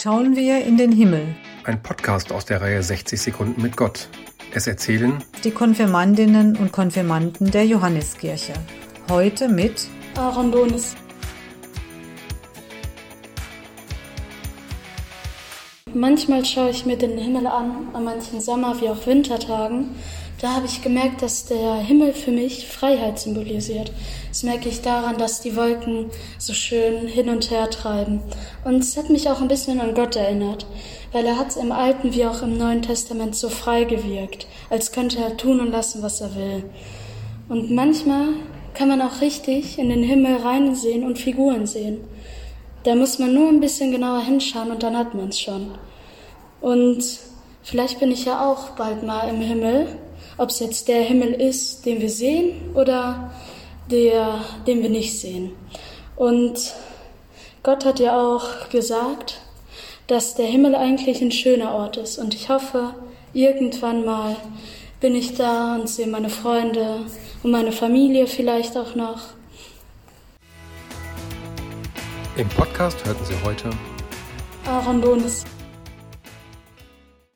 schauen wir in den Himmel. Ein Podcast aus der Reihe 60 Sekunden mit Gott. Es erzählen die Konfirmandinnen und Konfirmanden der Johanneskirche. Heute mit Aaron Donis. Manchmal schaue ich mir den Himmel an, an manchen Sommer- wie auch Wintertagen. Da habe ich gemerkt, dass der Himmel für mich Freiheit symbolisiert. Das merke ich daran, dass die Wolken so schön hin und her treiben. Und es hat mich auch ein bisschen an Gott erinnert, weil er hat im Alten wie auch im Neuen Testament so frei gewirkt, als könnte er tun und lassen, was er will. Und manchmal kann man auch richtig in den Himmel reinsehen und Figuren sehen. Da muss man nur ein bisschen genauer hinschauen und dann hat man es schon. Und vielleicht bin ich ja auch bald mal im Himmel, ob es jetzt der Himmel ist, den wir sehen oder der, den wir nicht sehen. Und Gott hat ja auch gesagt, dass der Himmel eigentlich ein schöner Ort ist. Und ich hoffe, irgendwann mal bin ich da und sehe meine Freunde und meine Familie vielleicht auch noch. Im Podcast hörten Sie heute Aaron Donis.